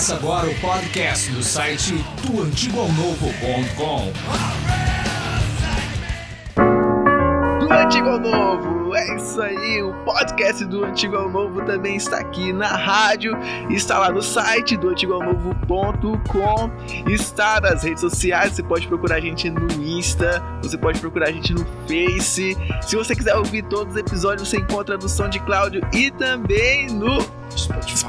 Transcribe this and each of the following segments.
Começa agora o podcast do site doantigoalnovo.com. Do Antigo ao Novo, é isso aí, o podcast do Antigo ao Novo também está aqui na rádio, está lá no site do antigoalnovo.com, está nas redes sociais, você pode procurar a gente no Insta, você pode procurar a gente no Face, se você quiser ouvir todos os episódios você encontra no SoundCloud e também no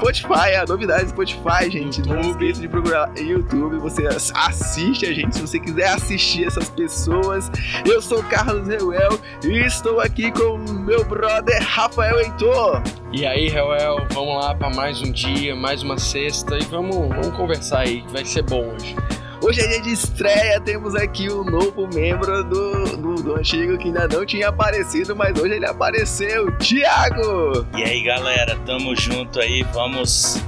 Spotify. Spotify, a novidade do Spotify, gente. Não YouTube. esqueça de procurar YouTube. Você assiste a gente se você quiser assistir essas pessoas. Eu sou Carlos Reuel e estou aqui com meu brother Rafael Heitor. E aí, Reuel, vamos lá para mais um dia, mais uma sexta e vamos, vamos conversar aí, que vai ser bom hoje. Hoje é dia de estreia, temos aqui o novo membro do, do, do antigo que ainda não tinha aparecido, mas hoje ele apareceu, Thiago! E aí galera, tamo junto aí, vamos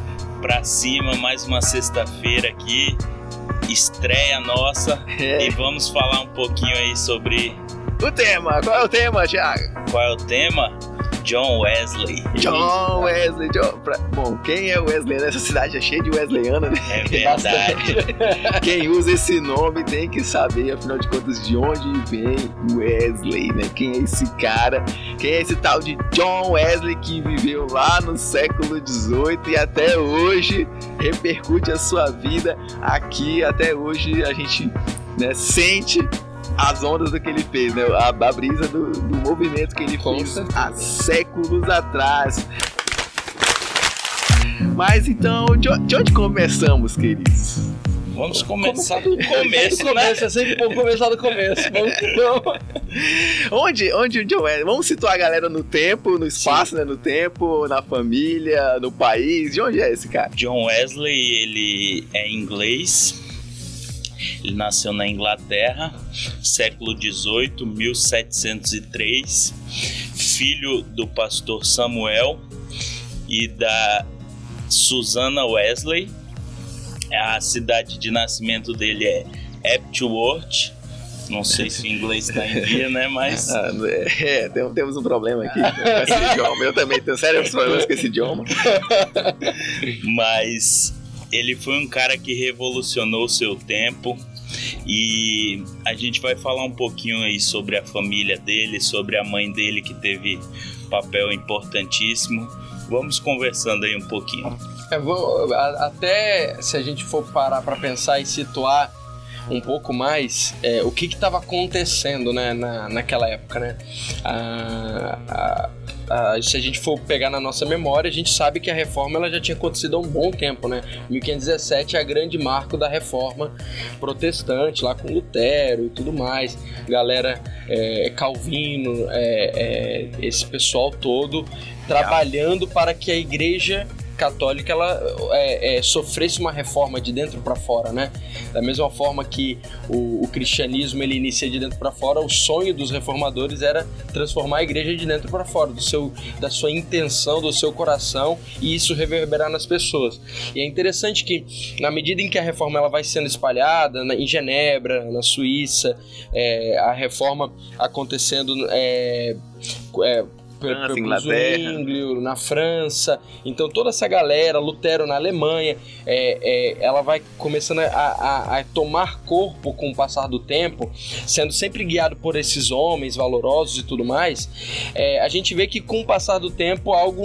pra cima mais uma sexta-feira aqui, estreia nossa É, e vamos falar um pouquinho aí sobre o tema, qual é o tema, Thiago? qual é o tema? John Wesley. John Wesley, John... pra- Bom, quem é Wesley nessa cidade é cheia de Wesleyana, né? É verdade. Quem usa esse nome tem que saber, afinal de contas, de onde vem Wesley, né? Quem é esse cara? Quem é esse tal de John Wesley que viveu lá no século XVIII e até hoje repercute a sua vida aqui? Até hoje a gente né, sente as ondas do que ele fez, né? A, a brisa do, do movimento que ele Com fez certeza. há séculos atrás. Mas então, de, de onde começamos, queridos? Vamos começar do começo, né? É sempre bom começar do começo. Vamos, vamos. Onde, onde o John Wesley? Vamos situar a galera no tempo, no espaço, né? No tempo, na família, no país. De onde é esse cara? John Wesley, ele é inglês. Ele nasceu na Inglaterra, século XVIII, 1703, filho do pastor Samuel e da Susana Wesley. A cidade de nascimento dele é Epworth. Não sei se o inglês está em dia, né? Mas Ah, é, tem- temos um problema aqui com esse idioma. Eu também tenho sérios problemas com esse idioma. mas ele foi um cara que revolucionou o seu tempo e a gente vai falar um pouquinho aí sobre a família dele, sobre a mãe dele que teve papel importantíssimo. Vamos conversando aí um pouquinho. É, vou- até se a gente for parar para pensar e situar um pouco mais é, o que estava acontecendo né, na, naquela época, né? Se a gente for pegar na nossa memória, a gente sabe que a reforma ela já tinha acontecido há um bom tempo, né? 1517 é a grande marco da reforma protestante, lá com Lutero e tudo mais. Galera, é, Calvino, é, é, esse pessoal todo trabalhando para que a igreja católica ela é, é, sofresse uma reforma de dentro para fora, né? Da mesma forma que o, o cristianismo ele inicia de dentro para fora, o sonho dos reformadores era transformar a igreja de dentro para fora, do seu, da sua intenção, do seu coração e isso reverberar nas pessoas. E é interessante que na medida em que a reforma ela vai sendo espalhada na- em Genebra, na Suíça, é, a reforma acontecendo é, é, França, Inglaterra. Zwinglio, na França. Então toda essa galera, Lutero na Alemanha, é, é, ela vai começando a, a- a tomar corpo com o passar do tempo, sendo sempre guiado por esses homens valorosos e tudo mais. É, a gente vê que com o passar do tempo algo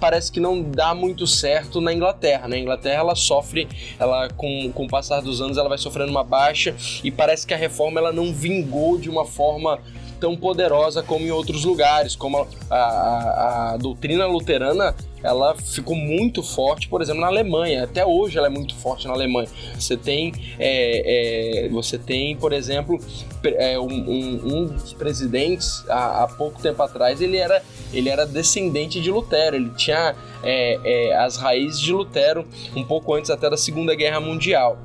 parece que não dá muito certo na Inglaterra. Na Inglaterra ela sofre, ela com, com o passar dos anos ela vai sofrendo uma baixa e parece que a reforma ela não vingou de uma forma tão poderosa como em outros lugares, como a, a- a- doutrina luterana ela ficou muito forte, por exemplo, na Alemanha. Até hoje ela é muito forte na Alemanha. Você tem, é, é, você tem, por exemplo, é, um, um- um dos presidentes há, há pouco tempo atrás ele era, ele era descendente de Lutero. Ele tinha é, é, as raízes de Lutero um pouco antes até da Segunda Guerra Mundial.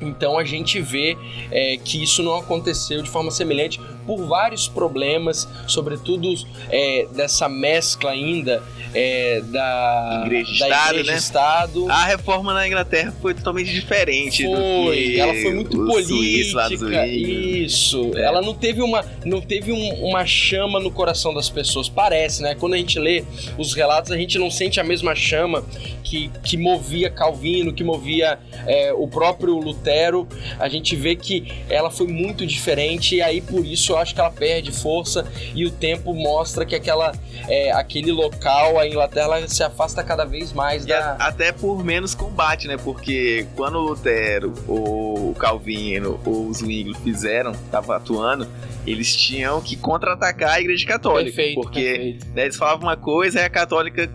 Então a gente vê é, que isso não aconteceu de forma semelhante por vários problemas, sobretudo é, dessa mescla ainda é, da igreja, da Estado, igreja né? Estado. A reforma na Inglaterra foi totalmente diferente do Foi, ela foi muito política. Suíço. Isso. É. Ela não teve uma, não teve um- uma chama no coração das pessoas. Parece, né? Quando a gente lê os relatos, a gente não sente a mesma chama que, que movia Calvino, que movia é, o próprio Lutero. A gente vê que ela foi muito diferente e aí por isso eu acho que ela perde força e o tempo mostra que aquela, é, aquele local, a Inglaterra, se afasta cada vez mais E da. a- até por menos combate, né? Porque quando o Lutero, ou o Calvino, ou os Zwingli fizeram, estavam atuando, eles tinham que contra-atacar a igreja católica. Perfeito, porque perfeito. né, eles falavam uma coisa, aí a católica,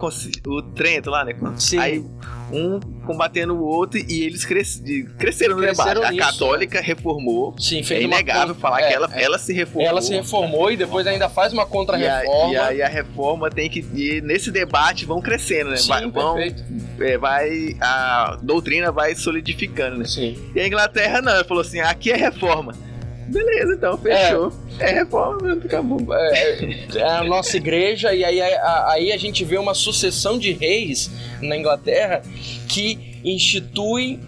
o Trento lá, né? Sim. Aí um combatendo o outro e eles cres- cresceram no Cresceram debate. nisso, a católica reformou. Sim, É fez uma inegável con- falar é, que ela, é. ela se reformou. Ela se reformou e depois ainda faz uma E, a- contra-reforma. e aí a reforma tem que. E nesse debate vão crescendo, né? Sim, vai, vão, é, vai. A doutrina vai solidificando, né? Sim. E a Inglaterra não, ela falou assim: aqui é reforma. Beleza, então, fechou. É, reforma, pronto, acabou. É, é a nossa igreja, e aí a, aí a gente vê uma sucessão de reis na Inglaterra que instituem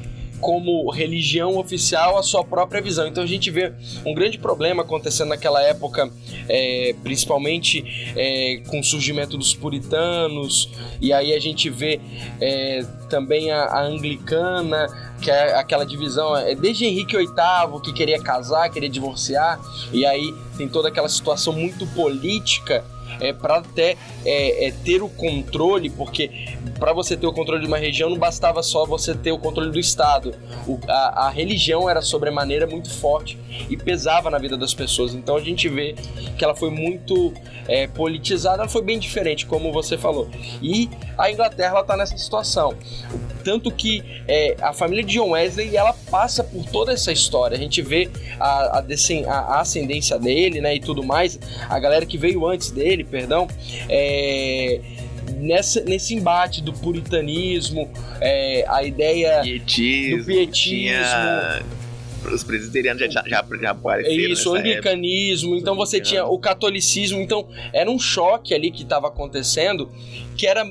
como religião oficial a sua própria visão. Então a gente vê um grande problema acontecendo naquela época, é, principalmente é, com o surgimento dos puritanos, e aí a gente vê é, também a, a anglicana, que é aquela divisão, é, desde Henrique VIII, que queria casar, queria divorciar, e aí tem toda aquela situação muito política é, para até é, é, ter o controle, porque para você ter o controle de uma região não bastava só você ter o controle do Estado. O- a, a religião era sobremaneira muito forte e pesava na vida das pessoas. Então a gente vê que ela foi muito é, politizada, ela foi bem diferente, como você falou. E a Inglaterra ela tá nessa situação. Tanto que é, a família de John Wesley ela passa por toda essa história. A gente vê a, a, a- ascendência dele, né, e tudo mais. A galera que veio antes dele, perdão, é, nessa, nesse embate do puritanismo, é, a ideia Pietismo. do pietismo. Tinha... Os presbiterianos já, já, já, já É apareceram. isso, o época. anglicanismo, então você tinha o catolicismo, então era um choque ali que estava acontecendo, que era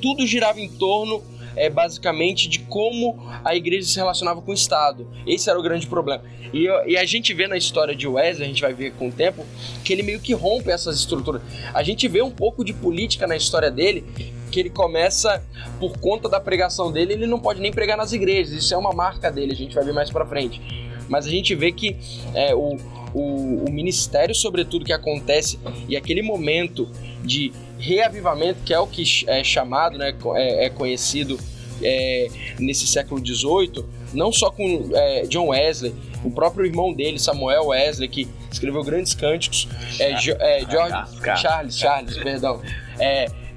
tudo girava em torno é, basicamente de como a igreja se relacionava com o Estado. Esse era o grande problema. E, e a gente vê na história de Wesley, a gente vai ver com o tempo, que ele meio que rompe essas estruturas. A gente vê um pouco de política na história dele, que ele começa, por conta da pregação dele, ele não pode nem pregar nas igrejas. Isso é uma marca dele, a gente vai ver mais pra frente. Mas a gente vê que é, o, o, o ministério, sobretudo, que acontece e aquele momento de reavivamento, que é o que é chamado, né, é, é conhecido é, nesse século XVIII, não só com é, John Wesley, o próprio irmão dele, Samuel Wesley, que escreveu grandes cânticos, é, Jo- é, George. Charles, Charles, perdão,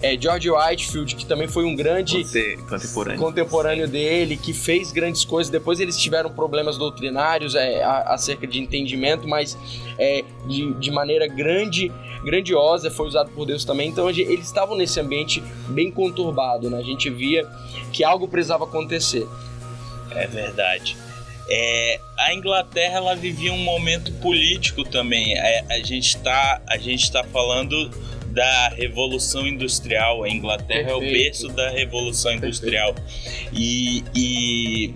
é, George Whitefield, que também foi um grande Você, contemporâneo. contemporâneo dele, que fez grandes coisas. Depois eles tiveram problemas doutrinários é, acerca de entendimento, mas é, de, de maneira grande, grandiosa, foi usado por Deus também. Então eles estavam nesse ambiente bem conturbado, né? A gente via que algo precisava acontecer. É verdade. É, a Inglaterra ela vivia um momento político também. É, a gente está a gente tá falando da Revolução Industrial. A Inglaterra é o Perfeito. berço da Revolução Industrial. E, e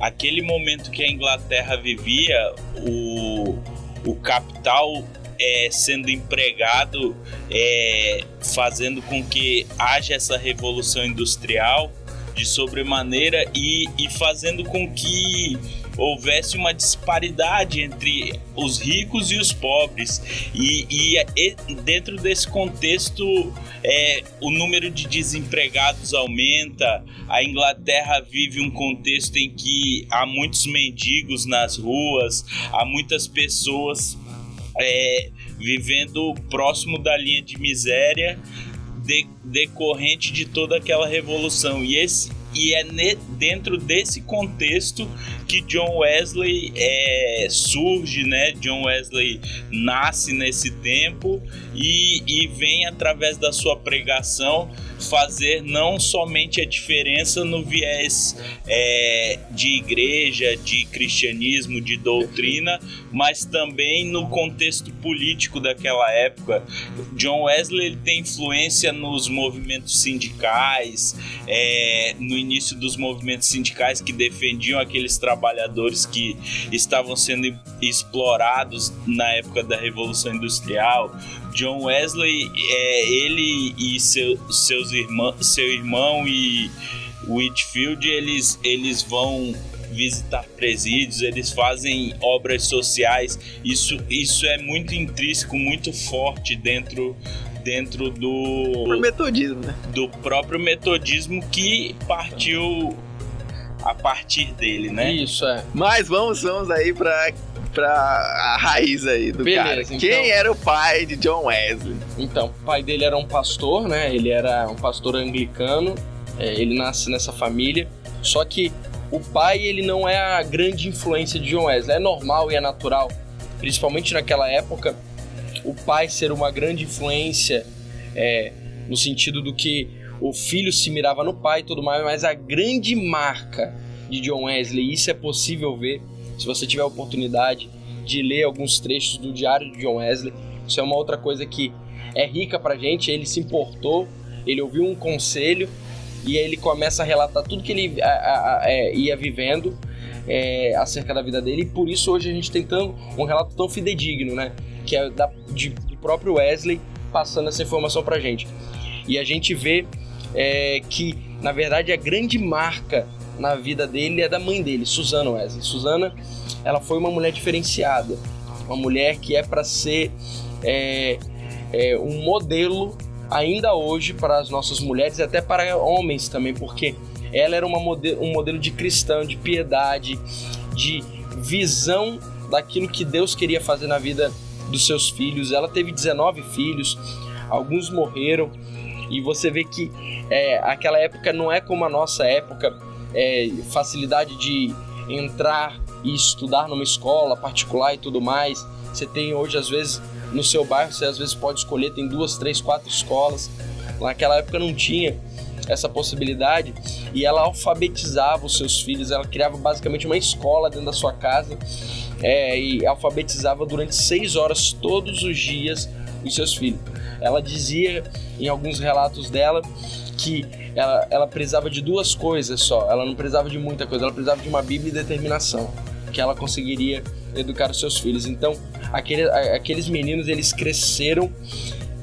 aquele momento que a Inglaterra vivia, o, o capital é, sendo empregado, é, fazendo com que haja essa revolução industrial de sobremaneira e, e fazendo com que houvesse uma disparidade entre os ricos e os pobres e, e- e dentro desse contexto é, o número de desempregados aumenta a Inglaterra vive um contexto em que há muitos mendigos nas ruas há muitas pessoas é, vivendo próximo da linha de miséria de- decorrente de toda aquela revolução. E, esse, e é ne- dentro desse contexto que John Wesley é, surge, né? John Wesley nasce nesse tempo e, e vem através da sua pregação fazer não somente a diferença no viés é, de igreja, de cristianismo, de doutrina, mas também no contexto político daquela época. John Wesley tem influência nos movimentos sindicais, é, no início dos movimentos sindicais que defendiam aqueles trabalhadores que estavam sendo explorados na época da Revolução Industrial. John Wesley, é, ele e seu, seus irmãos, seu irmão e Whitfield, eles, eles vão visitar presídios, eles fazem obras sociais. Isso, isso é muito intrínseco, muito forte dentro dentro do metodismo, né? do próprio metodismo que partiu a partir dele, né? Isso, é. Mas vamos, vamos aí pra, pra a raiz aí do Beleza, cara. então. Quem era o pai de John Wesley? Então, o pai dele era um pastor, né? Ele era um pastor anglicano. é, ele nasce nessa família. Só que o pai, ele não é a grande influência de John Wesley. É normal e é natural, principalmente naquela época, o pai ser uma grande influência é, no sentido do que o filho se mirava no pai e tudo mais, mas a grande marca de John Wesley, isso é possível ver se você tiver a oportunidade de ler alguns trechos do diário de John Wesley. Isso é uma outra coisa que é rica pra gente. Ele se importou, ele ouviu um conselho e aí ele começa a relatar tudo que ele a- a- a- é, ia vivendo é, acerca da vida dele. E por isso hoje a gente tem um relato tão fidedigno, né? Que é da, de- do próprio Wesley passando essa informação pra gente. E a gente vê é, que, na verdade, a grande marca na vida dele é da mãe dele, Susana Wesley. Susana, ela foi uma mulher diferenciada, uma mulher que é para ser é, é, um modelo ainda hoje para as nossas mulheres e até para homens também, porque ela era uma mode um modelo de cristão, de piedade, de visão daquilo que Deus queria fazer na vida dos seus filhos. Ela teve 19 filhos, alguns morreram, e você vê que é, aquela época não é como a nossa época, é, facilidade de entrar e estudar numa escola particular e tudo mais. Você tem hoje, às vezes, no seu bairro, você às vezes pode escolher, tem duas, três, quatro escolas. Naquela época não tinha essa possibilidade e ela alfabetizava os seus filhos, ela criava basicamente uma escola dentro da sua casa é, e alfabetizava durante seis horas todos os dias os seus filhos. Ela dizia em alguns relatos dela que ela, ela precisava de duas coisas só, ela não precisava de muita coisa, ela precisava de uma Bíblia e determinação, que ela conseguiria educar os seus filhos. Então, aquele, aqueles meninos eles cresceram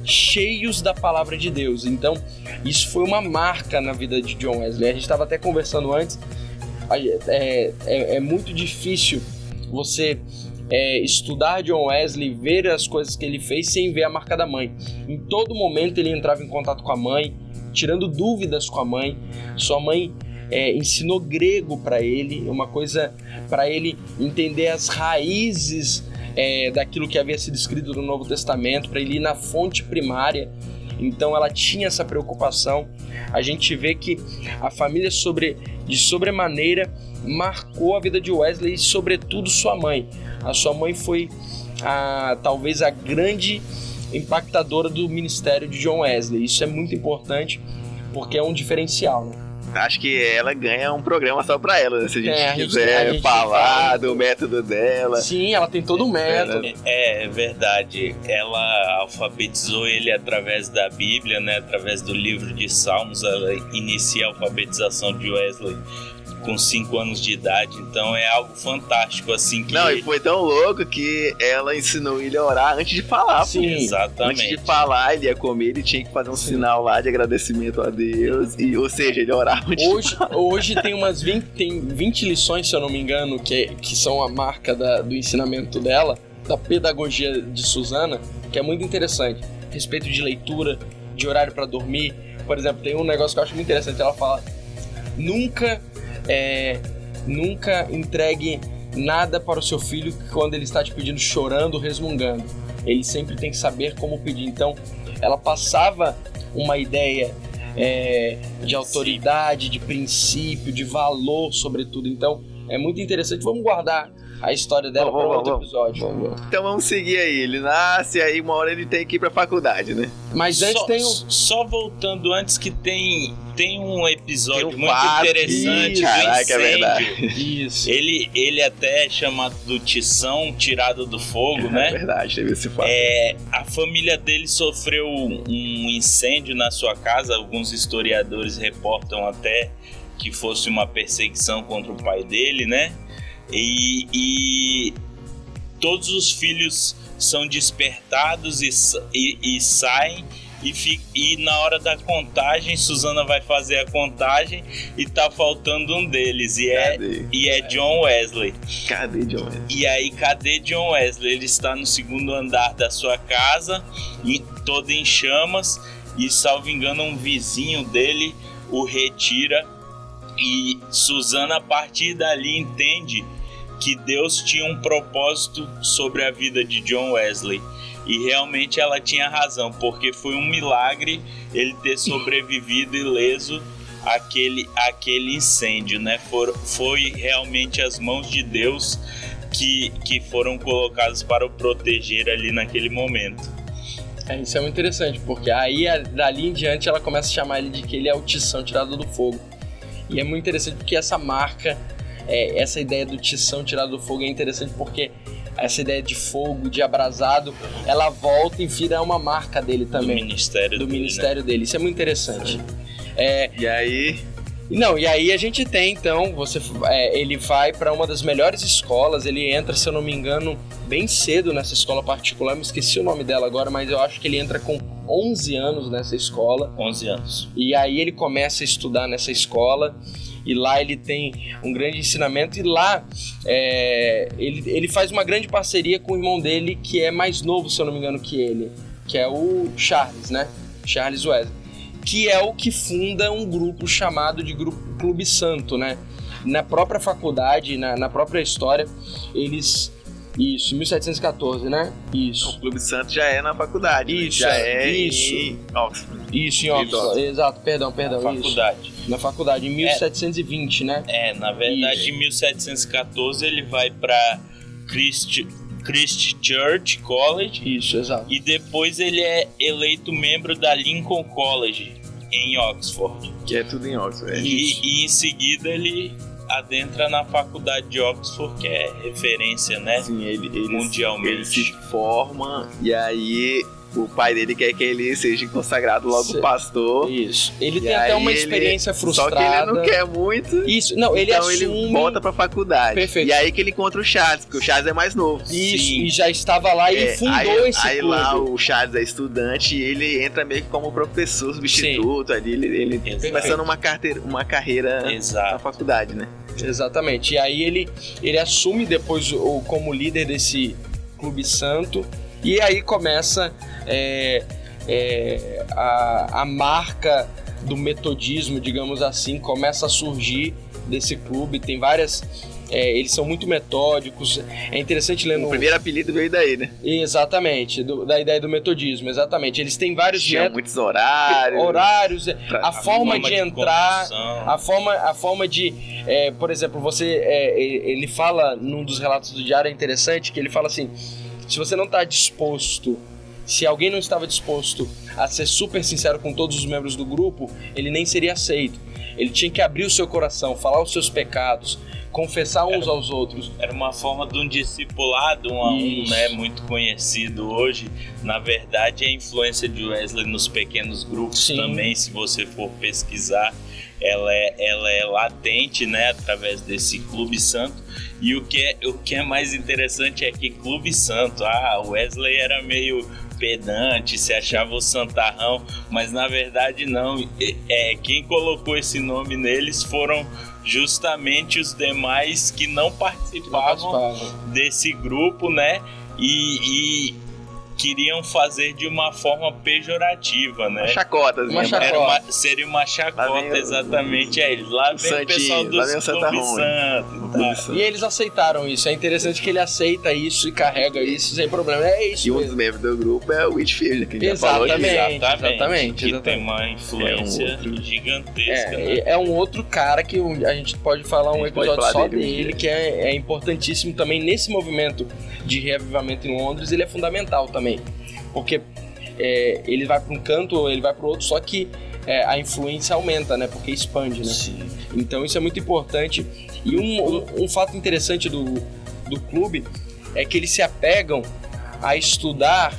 cheios da palavra de Deus. Então, isso foi uma marca na vida de John Wesley. A gente estava até conversando antes. É, é, é muito difícil você é, estudar John Wesley, ver as coisas que ele fez sem ver a marca da mãe. Em todo momento ele entrava em contato com a mãe, tirando dúvidas com a mãe. Sua mãe é, ensinou grego para ele, uma coisa para ele entender as raízes é, daquilo que havia sido escrito no Novo Testamento, para ele ir na fonte primária. Então ela tinha essa preocupação. A gente vê que a família sobre, de sobremaneira marcou a vida de Wesley e sobretudo sua mãe. A sua mãe foi a, talvez a grande impactadora do ministério de John Wesley. Isso é muito importante porque é um diferencial, né? Acho que ela ganha um programa só pra ela, né? Se a gente É, a gente- quiser a gente falar fala- do método dela. Sim, ela tem todo um método. É, é verdade. Ela alfabetizou ele através da Bíblia, né? Através do livro de Salmos. Ela inicia a alfabetização de Wesley com 5 anos de idade. Então é algo fantástico, assim que. Não, e foi tão louco que ela ensinou ele a orar antes de falar. pô. Sim. Antes Exatamente. de falar, ele ia comer, ele tinha que fazer um sinal lá de agradecimento a Deus. E, ou seja, ele orava antes de Hoje, hoje tem umas 20, tem 20 lições, se eu não me engano, que, que são a marca da- do ensinamento dela, da pedagogia de Suzana, que é muito interessante. A respeito de leitura, de horário para dormir. Por exemplo, tem um negócio que eu acho muito interessante. Ela fala: nunca, é, nunca entregue nada para o seu filho quando ele está te pedindo chorando, resmungando. Ele sempre tem que saber como pedir. Então, ela passava uma ideia é, de autoridade, de princípio, de valor, sobretudo. Então, é muito interessante. Vamos guardar a história dela para outro vamos, episódio. Vamos, então vamos seguir aí. Ele nasce, aí uma hora ele tem que ir pra faculdade, né? Mas antes só, tem um. só voltando antes que tem tem um episódio Tem um muito fato. interessante Ih, do caraca, é verdade. Isso. Ele, ele até é chamado do Tição, tirado do fogo, É né? verdade, teve esse fato. É, a família dele sofreu um incêndio na sua casa. Alguns historiadores reportam até que fosse uma perseguição contra o pai dele, né? E, e todos os filhos são despertados e, e- e saem. E, fi- e na hora da contagem, Susana vai fazer a contagem e tá faltando um deles. E é, e é John Wesley. Cadê John Wesley? E aí, cadê John Wesley? Ele está no segundo andar da sua casa, e todo em chamas, e salvo engano, um vizinho dele o retira. E Susana, a partir dali, entende que Deus tinha um propósito sobre a vida de John Wesley. E realmente ela tinha razão, porque foi um milagre ele ter sobrevivido ileso àquele, àquele incêndio, né? For, foi realmente as mãos de Deus que, que foram colocadas para o proteger ali naquele momento. É, isso é muito interessante, porque aí dali em diante ela começa a chamar ele de que ele é o tição tirado do fogo. E é muito interessante porque essa marca, é, essa ideia do tição tirado do fogo é interessante porque essa ideia de fogo, de abrasado, ela volta e vira uma marca dele Do também, ministério do dele, né? ministério dele. Isso é muito interessante. É, E aí, não, e aí a gente tem então, você, é, ele vai para uma das melhores escolas, ele entra, se eu não me engano, bem cedo nessa escola particular, me esqueci o nome dela agora, mas eu acho que ele entra com 11 anos nessa escola. 11 anos. E aí ele começa a estudar nessa escola e lá ele tem um grande ensinamento e lá é, ele, ele faz uma grande parceria com o irmão dele que é mais novo, se eu não me engano, que ele, que é o Charles, né? Charles Wesley, que é o que funda um grupo chamado de Grupo Clube Santo, né? Na própria faculdade, na, na própria história, eles isso, 1714, né? Isso. o Clube Santo já é na faculdade. né? Isso, já é, é isso. em Oxford. Isso, em Isso. Oxford. Exato, perdão, perdão. na isso. faculdade. Na faculdade, em 1720, né? É, na verdade, Isso. em 1714 ele vai para Christ, Christ Church College Isso, exato. e depois ele é eleito membro da Lincoln College em Oxford. Que é tudo em Oxford. é. E, e em seguida ele adentra na faculdade de Oxford, que é referência, né? Sim, ele, ele, Mundialmente. ele se forma e aí o pai dele quer que ele seja consagrado logo Se- pastor. Isso. Ele E tem até aí uma ele- experiência Só frustrada. que ele não quer muito. Isso, não, ele então assume. ele volta pra faculdade. Perfeito. E aí que ele encontra o Charles, porque o Charles é mais novo. Isso, Sim. e já estava lá e É, fundou aí, esse aí clube. lá o Charles é estudante e ele entra meio que como professor substituto ali, ele, ele começando uma, carteira, uma carreira na Exato. faculdade, né? Exatamente. E aí ele, ele assume depois o, como líder desse clube santo. E aí começa é, é, a, a marca do metodismo, digamos assim, começa a surgir desse clube. Tem várias. é, eles são muito metódicos. É interessante ler O no. primeiro apelido veio daí, né? Exatamente, do- da ideia do metodismo, exatamente. Eles têm vários Tinha métodos, muitos horários. horários, Pra- a, forma, de entrar, a forma, a forma de, é, por exemplo, você, é, ele fala num dos relatos do diário é interessante que ele fala assim, se você não está disposto, se alguém não estava disposto a ser super sincero com todos os membros do grupo, ele nem seria aceito. Ele tinha que abrir o seu coração, falar os seus pecados, confessar uns aos outros. Era uma forma de um discipulado um a um, né? Muito conhecido hoje. Na verdade, a influência de Wesley nos pequenos grupos Sim. também, se você for pesquisar, ela é, ela é latente, né? Através desse Clube Santo. E o que, é, o que é mais interessante é que Clube Santo, ah, Wesley era meio pedante, se achava o santarrão, mas na verdade não. É, quem colocou esse nome neles foram justamente os demais que não participavam Participavam. desse grupo, né? E, e queriam fazer de uma forma pejorativa, né? Uma chacota, Uma assim, chacota. Era uma- seria uma Lá chacota o- exatamente a eles. Lá vem o Santinho, pessoal lá dos vem o Santa. Santo, posição. E eles aceitaram isso. É interessante que ele aceita isso e carrega isso sem problema. É isso E um dos mesmo. membros do grupo é o Whitfield, né, que a gente já falou aqui. Exatamente. Exatamente. exatamente, Que tem exatamente. uma influência É um outro- gigantesca, né? É, é um outro cara que a gente pode falar A um episódio falar só dele dele, que é, é importantíssimo também nesse movimento de reavivamento em Londres, ele é fundamental também. Porque é, ele vai para um canto, ele vai para o outro, só que é, a influência aumenta, né? Porque expande, né? Sim. Então isso é muito importante. E um, um- um fato interessante do, do clube é que eles se apegam a estudar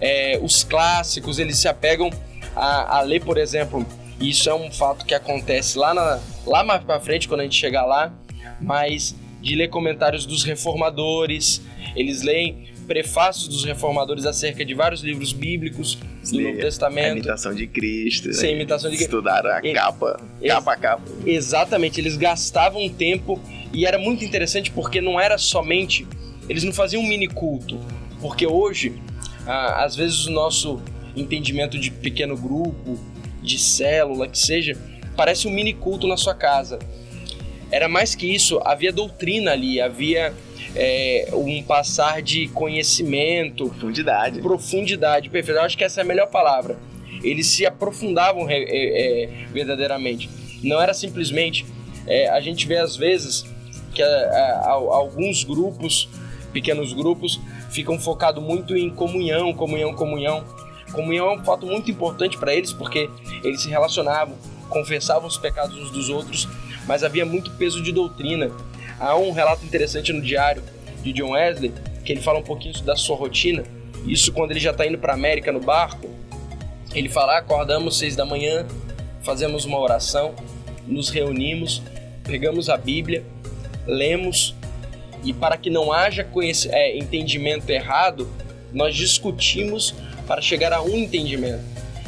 é, os clássicos, eles se apegam a, a ler, por exemplo, isso é um fato que acontece lá, na, lá mais pra frente, quando a gente chegar lá, mas de ler comentários dos reformadores, eles leem prefácios dos reformadores acerca de vários livros bíblicos do Novo A Testamento, imitação de Cristo. sem né? imitação de Estudar a Ele- capa, capa a capa. Exatamente, eles gastavam tempo e era muito interessante porque não era somente. Eles não faziam um mini culto. Porque hoje, ah, às vezes, o nosso entendimento de pequeno grupo, de célula, que seja, parece um mini culto na sua casa. Era mais que isso, havia doutrina ali, havia é, um passar de conhecimento, Profundidade. profundidade, perfeito. Eu acho que essa é a melhor palavra. Eles se aprofundavam re- é, é, verdadeiramente. Não era simplesmente. é, a gente vê às vezes que é, é, al- alguns grupos, pequenos grupos, ficam focados muito em comunhão, comunhão, comunhão. Comunhão é um fato muito importante para eles porque eles se relacionavam, confessavam os pecados uns dos outros, mas havia muito peso de doutrina. Há um relato interessante no diário de John Wesley que ele fala um pouquinho da sua rotina. Isso quando ele já está indo para América no barco. Ele fala: "Ah, acordamos seis da manhã, fazemos uma oração, nos reunimos, pegamos a Bíblia, lemos e para que não haja é, entendimento errado, nós discutimos para chegar a um entendimento.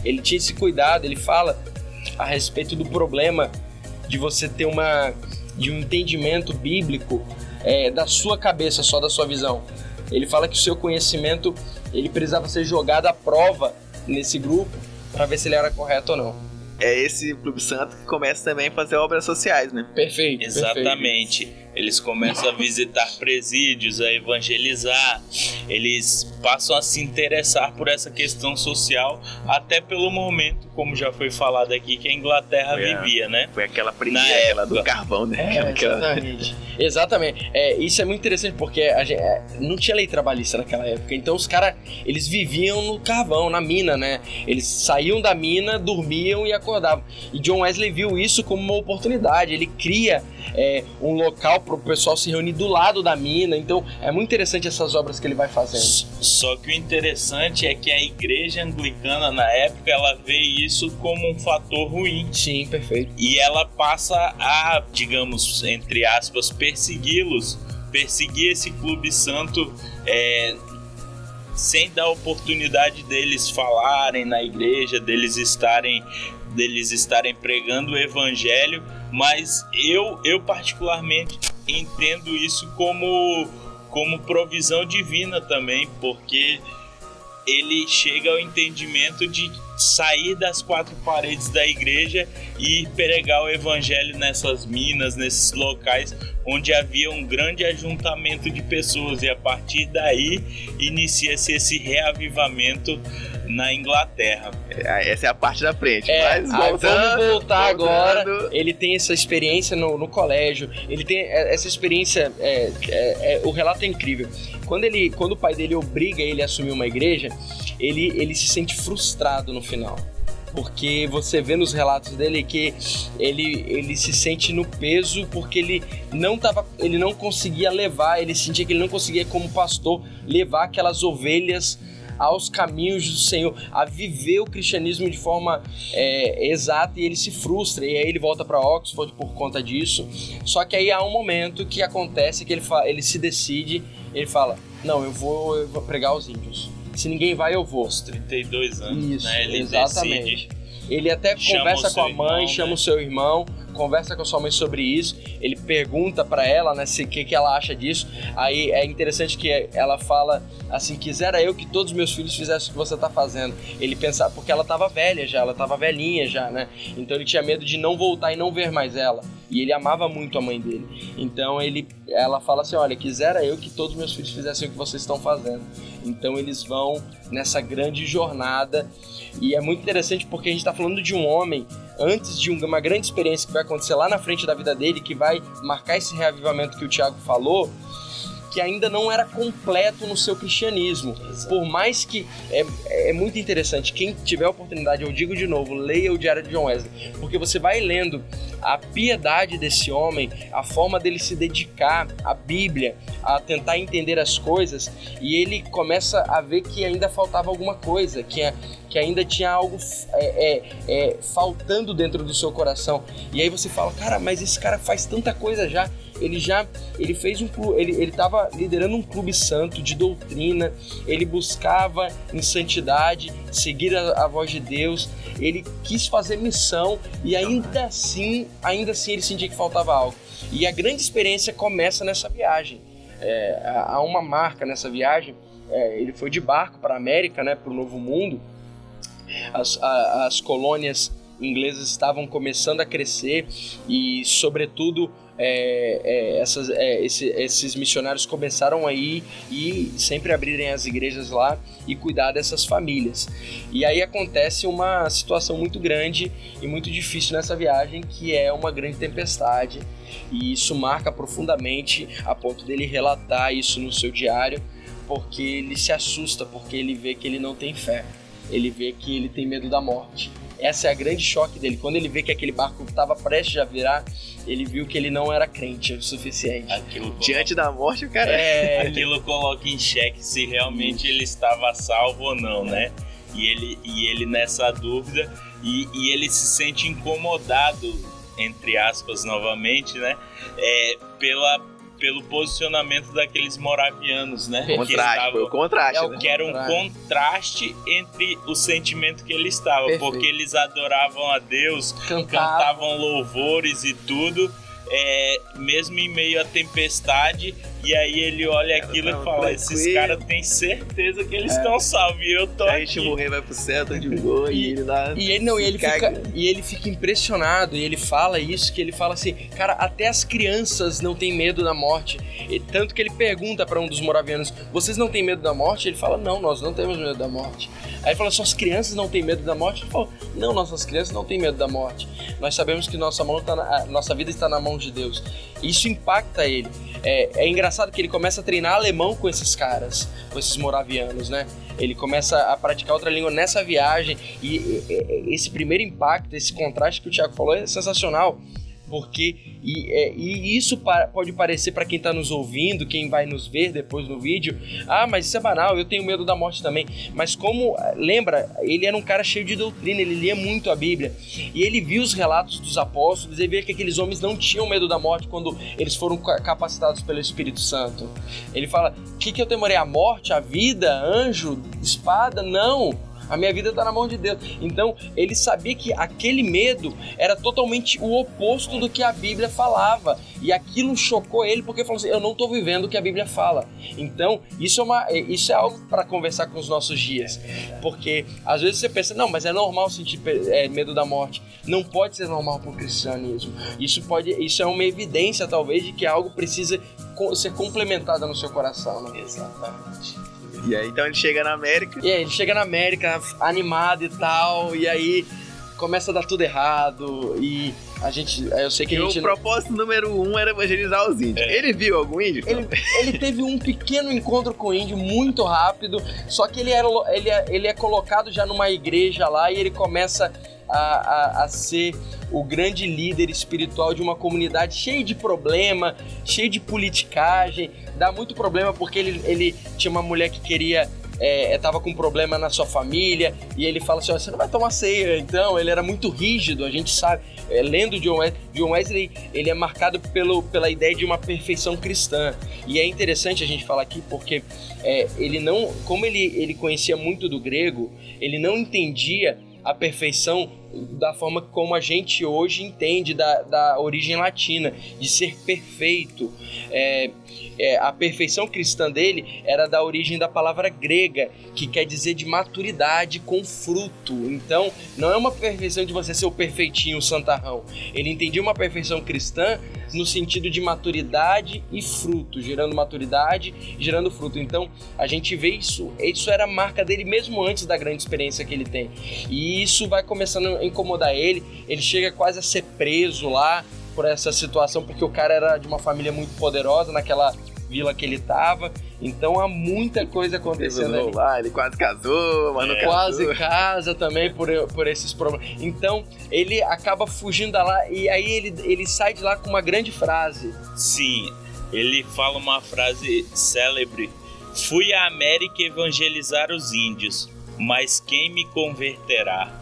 Ele tinha esse cuidado, ele fala a respeito do problema de você ter uma de um entendimento bíblico é, da sua cabeça, só da sua visão. Ele fala que o seu conhecimento ele precisava ser jogado à prova nesse grupo para ver se ele era correto ou não. É esse Clube Santo que começa também a fazer obras sociais, né? Perfeito. perfeito. Exatamente. Eles começam a visitar presídios, a evangelizar, eles passam a se interessar por essa questão social, até pelo momento, como já foi falado aqui, que a Inglaterra Foi a- vivia, né? Foi aquela Na primeira, do época. carvão, né? É, Aquela- exatamente. Exatamente. É, isso é muito interessante porque a gente, é, não tinha lei trabalhista naquela época. Então os caras, eles viviam no carvão, na mina, né? Eles saíam da mina, dormiam e acordavam. E John Wesley viu isso como uma oportunidade. Ele cria é, um local para o pessoal se reunir do lado da mina. Então é muito interessante essas obras que ele vai fazendo. Só que o interessante é que a igreja anglicana na época ela vê isso como um fator ruim Sim, perfeito. e ela passa a, digamos, entre aspas, persegui-los, perseguir esse clube santo é, sem dar oportunidade deles falarem na igreja, deles estarem deles estarem pregando o evangelho, mas eu eu particularmente entendo isso como como provisão divina também, porque ele chega ao entendimento de sair das quatro paredes da igreja e pregar o evangelho nessas minas, nesses locais onde havia um grande ajuntamento de pessoas e a partir daí inicia-se esse reavivamento na Inglaterra. É, Essa é a parte da frente. É, Mas aí voltando, vamos voltar voltando, agora. Ele tem essa experiência no, no colégio. Ele tem é, essa experiência. é, é, é, o relato é incrível. Quando, ele, quando o pai dele obriga ele a assumir uma igreja, ele, ele se sente frustrado no final. Porque você vê nos relatos dele que ele, ele se sente no peso porque ele não tava, ele não conseguia levar, ele sentia que ele não conseguia como pastor levar aquelas ovelhas aos caminhos do Senhor, a viver o cristianismo de forma é, exata e ele se frustra e aí ele volta para Oxford por conta disso. Só que aí há um momento que acontece que ele, ele se decide, ele fala: Não, eu vou, eu vou pregar aos índios. Se ninguém vai, eu vou. Aos 32 anos, Isso, né? Ele exatamente. decide. Ele até Chama conversa o com a mãe, irmão, chama né? o seu irmão, conversa com a sua mãe sobre isso. Ele pergunta pra ela, né, se que que ela acha disso. Aí é interessante que ela fala assim: "Quisera eu que todos os meus filhos fizessem o que você tá fazendo". Ele pensava porque ela tava velha já, ela tava velhinha já, né? Então ele tinha medo de não voltar e não ver mais ela. E ele amava muito a mãe dele. Então ele, ela fala assim: Olha, quisera eu que todos meus filhos fizessem o que vocês estão fazendo. Então eles vão nessa grande jornada. E é muito interessante porque a gente está falando de um homem antes de uma grande experiência que vai acontecer lá na frente da vida dele, que vai marcar esse reavivamento que o Tiago falou que ainda não era completo no seu cristianismo. Exato. Por mais que é, é muito interessante, quem tiver a oportunidade, eu digo de novo, leia o Diário de John Wesley, porque você vai lendo a piedade desse homem, a forma dele se dedicar à Bíblia, a tentar entender as coisas, e ele começa a ver que ainda faltava alguma coisa, que, é, que ainda tinha algo é, é, é, faltando dentro do seu coração. E aí você fala, cara, mas esse cara faz tanta coisa já ele já ele fez um ele ele estava liderando um clube santo de doutrina, ele buscava em santidade, seguir a, a, voz de Deus, ele quis fazer missão e ainda assim, ainda assim ele sentia que faltava algo. E a grande experiência começa nessa viagem. É, há uma marca nessa viagem. É, ele foi de barco para a América, né, para o Novo Mundo. As, a, as colônias inglesas estavam começando a crescer e, sobretudo, é, é, essas, é, esse, esses missionários começaram a ir e sempre abrirem as igrejas lá e cuidar dessas famílias. E aí acontece uma situação muito grande e muito difícil nessa viagem, que é uma grande tempestade. E isso marca profundamente a ponto dele relatar isso no seu diário, porque ele se assusta, porque ele vê que ele não tem fé. Ele vê que ele tem medo da morte. Essa é a grande choque dele. Quando ele vê que aquele barco estava prestes a virar, ele viu que ele não era crente o suficiente. Aquilo Diante da morte, o cara. É... Aquilo coloca em xeque se realmente ele estava salvo ou não, né? E ele, e ele nessa dúvida, e, e ele se sente incomodado, entre aspas, novamente, né? É, pela pelo posicionamento daqueles moravianos, né? Contraste, estava, foi o contraste. É o, né? Que era um contraste entre o sentimento que ele estava, Perfeito. porque eles adoravam a Deus, cantavam, cantavam louvores e tudo é, mesmo em meio à tempestade, e aí ele olha aquilo e fala: esses caras têm certeza que eles estão é. salvos, e eu tô Se aqui. a gente morrer, vai pro céu, tá de boa, e, e ele lá. E ele não, e ele, fica, e ele fica impressionado, e ele fala isso, que ele fala assim: cara, até as crianças não têm medo da morte. E, tanto que ele pergunta para um dos moravianos: vocês não têm medo da morte? Ele fala: não, nós não temos medo da morte. Aí ele fala: suas crianças não têm medo da morte? Ele fala: não, nossas crianças não têm medo da morte. Nós sabemos que nossa, mão tá na, nossa vida está na mão de Deus. Isso impacta ele. É, é engraçado que ele começa a treinar alemão com esses caras, com esses moravianos, né? Ele começa a praticar outra língua nessa viagem e esse primeiro impacto, esse contraste que o Thiago falou é sensacional porque e, é, e isso para, pode parecer para quem está nos ouvindo, quem vai nos ver depois no vídeo, ah, mas isso é banal, eu tenho medo da morte também. Mas como lembra, ele era um cara cheio de doutrina, ele lia muito a Bíblia e ele viu os relatos dos apóstolos e via que aqueles homens não tinham medo da morte quando eles foram capacitados pelo Espírito Santo. Ele fala: "O que, que eu temorei? A morte, a vida, anjo, espada? Não." A minha vida está na mão de Deus. Então, ele sabia que aquele medo era totalmente o oposto do que a Bíblia falava. E aquilo chocou ele porque falou assim: Eu não estou vivendo o que a Bíblia fala. Então, isso é, uma, isso é algo para conversar com os nossos dias. Porque às vezes você pensa: Não, mas é normal sentir é, medo da morte. Não pode ser normal para o cristianismo. Isso, pode, isso é uma evidência, talvez, de que algo precisa ser complementado no seu coração. Né? Exatamente. E aí então ele chega na América. E aí ele chega na América animado e tal, e aí começa a dar tudo errado e a gente, eu sei que e a gente o propósito número um era evangelizar os índios. É. Ele viu algum índio? Ele, ele teve um pequeno encontro com o índio muito rápido, só que ele, era, ele, é, ele é colocado já numa igreja lá e ele começa a, a, a ser o grande líder espiritual de uma comunidade cheia de problema, cheia de politicagem. Dá muito problema porque ele, ele tinha uma mulher que queria é, tava com problema na sua família e ele fala assim: você não vai tomar ceia. Então, ele era muito rígido, a gente sabe. É, lendo John Wesley, John Wesley, ele é marcado pelo, pela ideia de uma perfeição cristã. E é interessante a gente falar aqui porque é, ele não, como ele, ele conhecia muito do grego, ele não entendia a perfeição da forma como a gente hoje entende da, da origem latina, de ser perfeito. É, é, a perfeição cristã dele era da origem da palavra grega, que quer dizer de maturidade com fruto. Então, não é uma perfeição de você ser o perfeitinho, o santarrão. Ele entendia uma perfeição cristã no sentido de maturidade e fruto, gerando maturidade gerando fruto. Então, a gente vê isso, isso era a marca dele mesmo antes da grande experiência que ele tem. E isso vai começando incomodar ele, ele chega quase a ser preso lá por essa situação, porque o cara era de uma família muito poderosa naquela vila que ele tava. Então há muita coisa acontecendo ali. lá, ele quase casou, mas não É, casou. Quase casa também por, por esses problemas. Então ele acaba fugindo da lá e aí ele, ele sai de lá com uma grande frase. Sim, ele fala uma frase célebre: Fui à América evangelizar os índios, mas quem me converterá?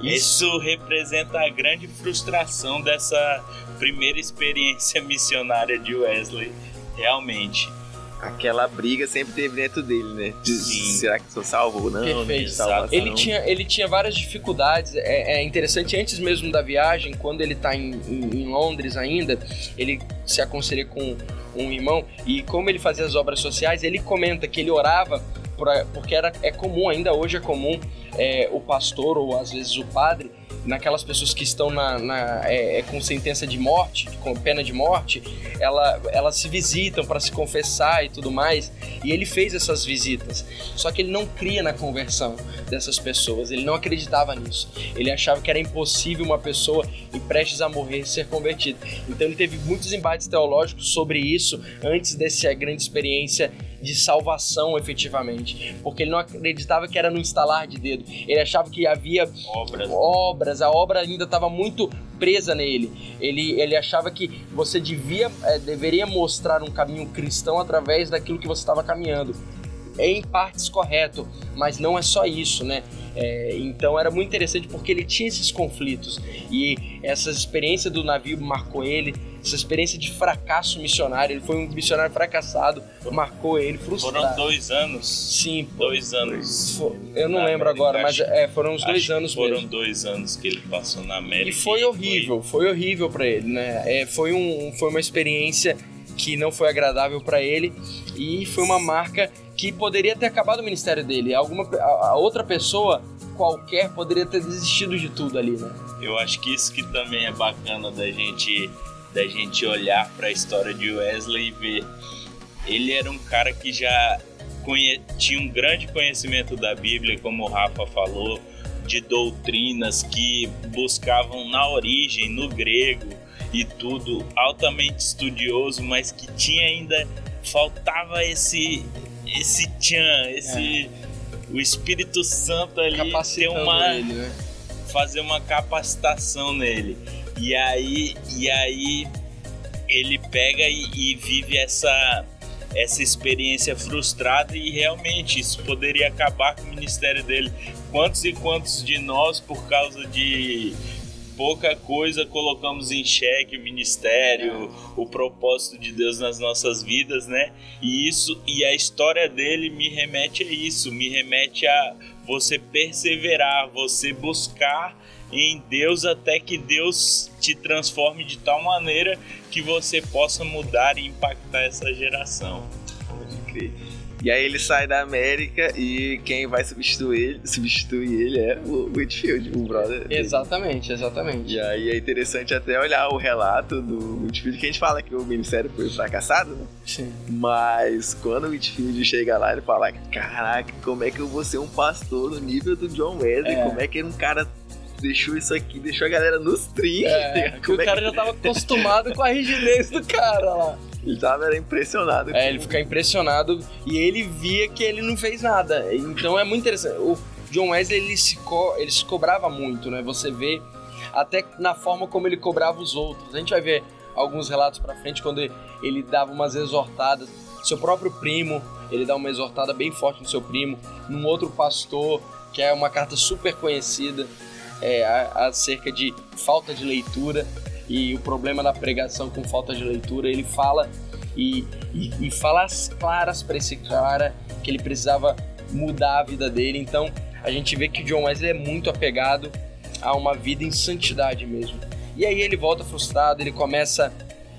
Isso representa a grande frustração dessa primeira experiência missionária de Wesley, realmente. Aquela briga sempre teve dentro dele, né? De, Sim. será que sou salvo ou não? Perfeito. Salvação. Ele tinha, ele tinha várias dificuldades. É, é interessante, antes mesmo da viagem, quando ele tá em, em- em Londres ainda, ele se aconselha com um irmão e como ele fazia as obras sociais, ele comenta que ele orava por- porque era, é comum, ainda hoje é comum, é, o pastor ou às vezes o padre, naquelas pessoas que estão na, na- é, é, com sentença de morte, com pena de morte, ela, elas se visitam para se confessar e tudo mais. E ele fez essas visitas. Só que ele não cria na conversão dessas pessoas. Ele não acreditava nisso. Ele achava que era impossível uma pessoa e prestes a morrer ser convertida. Então ele teve muitos embates teológicos sobre isso antes dessa grande experiência de salvação efetivamente, porque ele não acreditava que era no instalar de dedo. Ele achava que havia Obras. obras, a obra ainda estava muito presa nele. Ele, ele achava que você devia, eh, deveria mostrar um caminho cristão através daquilo que você estava caminhando. É em partes correto, mas não é só isso, né? É, então era muito interessante porque ele tinha esses conflitos e essa experiência do navio marcou ele, essa experiência de fracasso missionário. Ele foi um missionário fracassado, marcou ele, frustrado. Foram dois anos. Sim, Dois anos. Eu não lembro América, agora, mas é, foram uns dois anos Foram mesmo. dois anos que ele passou na América. E foi horrível, foi horrível pra ele, né? É, foi, um, foi uma experiência que não foi agradável pra ele e foi uma marca que poderia ter acabado o ministério dele. Alguma a, a outra pessoa qualquer poderia ter desistido de tudo ali, né? Eu acho que isso que também é bacana da gente da gente olhar para a história de Wesley e ver. Ele era um cara que já conhe- tinha um grande conhecimento da Bíblia, como o Rafa falou, de doutrinas que buscavam na origem, no grego e tudo, altamente estudioso, mas que tinha ainda faltava esse esse tchan, esse o Espírito Santo ali ter uma ele, né? fazer uma capacitação nele. E aí, e aí ele pega e, e vive essa essa experiência frustrada e realmente isso poderia acabar com o ministério dele. Quantos e quantos de nós por causa de pouca coisa colocamos em xeque o ministério, o propósito de Deus nas nossas vidas, né? E isso e a história dele me remete a isso, me remete a você perseverar, você buscar em Deus até que Deus te transforme de tal maneira que você possa mudar e impactar essa geração. Pode crer. E aí ele sai da América e quem vai substituir ele, substituir ele é o Whitfield, o brother. dele. Exatamente, exatamente. E aí é interessante até olhar o relato do Whitfield, que a gente fala que o ministério foi fracassado, né? Sim. Mas quando o Whitfield chega lá, ele fala: Caraca, como é que eu vou ser um pastor no nível do John Wesley? É. Como é que um cara deixou isso aqui, deixou a galera nos trinques? É, que o cara já tava acostumado com a rigidez do cara lá. Ele tava era impressionado. É, ele fica impressionado e ele via que ele não fez nada. Então é muito interessante. O John Wesley ele se, co ele se cobrava muito, né? Você vê até na forma como ele cobrava os outros. A gente vai ver alguns relatos pra frente quando ele, ele dava umas exortadas. Seu próprio primo, ele dá uma exortada bem forte no seu primo. Num outro pastor, que é uma carta super conhecida é, acerca de falta de leitura e o problema da pregação com falta de leitura. Ele fala e, e, e fala as claras para esse cara que ele precisava mudar a vida dele. Então a gente vê que John Wesley é muito apegado a uma vida em santidade mesmo. E aí ele volta frustrado, ele começa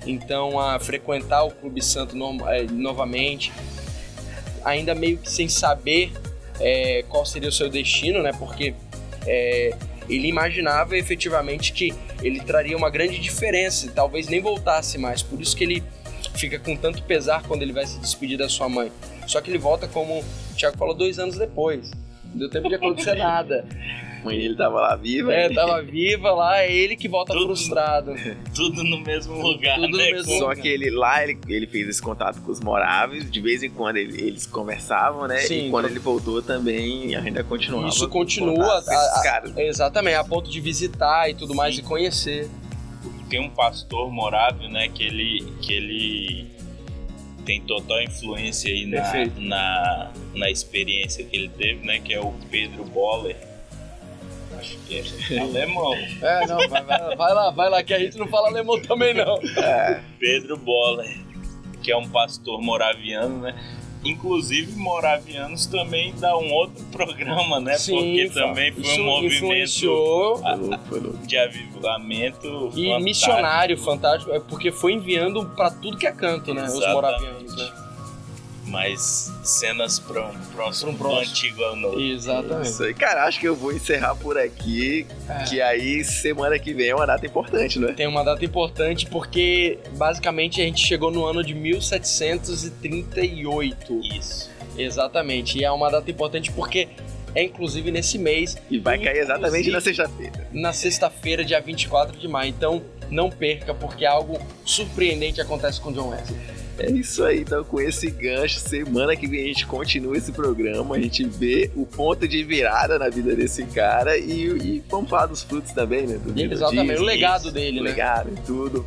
então a frequentar o Clube Santo no, é, novamente, ainda meio que sem saber é, qual seria o seu destino, né? Porque é, ele imaginava efetivamente que ele traria uma grande diferença, e talvez nem voltasse mais. Por isso que ele fica com tanto pesar quando ele vai se despedir da sua mãe. Só que ele volta como o Thiago falou dois anos depois. Não deu tempo de acontecer nada. Mãe dele tava lá viva. É, tava viva lá, é ele que volta Tudo- frustrado. Tudo no mesmo lugar, Tudo no né? mesmo Com- Só que ele lá, ele, ele fez esse contato com os moráveis, de vez em quando ele- eles conversavam, né? Sim. e quando ele voltou também, ainda continuava. Isso continua, a- a- caras. Exatamente, a ponto de visitar e tudo mais Sim. e conhecer. Tem um pastor morável, né? Que ele, que ele tem total influência aí na, Perfeito. na, na experiência que ele teve, né? Que é o Pedro Boller. Acho que é alemão. É, não, vai, vai- vai lá, vai lá, que a gente não fala alemão também não. Pedro Boller, que é um pastor moraviano, né? Inclusive, moravianos também dá um outro programa, né? Porque fa- também foi isso um movimento Foi foi louco. de avivamento e fantástico. missionário fantástico, é porque foi enviando pra tudo que é canto, né? Os Exatamente. moravianos, né? Mas cenas para um próximo, Pra um antigo ao novo. Exatamente. Isso aí. Cara, acho que eu vou encerrar por aqui. É. Que aí, semana que vem é uma data importante, não é? Tem uma data importante porque basicamente a gente chegou no ano de 1738. Isso. Exatamente. E é uma data importante porque é inclusive nesse mês, E vai cair exatamente na sexta-feira. na sexta-feira, dia 24 de maio. Então não perca, porque algo surpreendente acontece com John Wesley. É isso aí, então com esse gancho, semana que vem a gente continua esse programa, a gente vê o ponto de virada na vida desse cara e, e vamos falar dos frutos também, né? Do Exatamente, o melodismo, legado dele, o né? legado e tudo.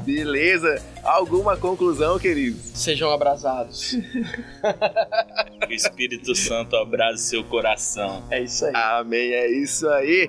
Beleza? Alguma conclusão, queridos? Sejam abrasados. Que o Espírito Santo abrace seu coração. É isso aí. Amém, é isso aí.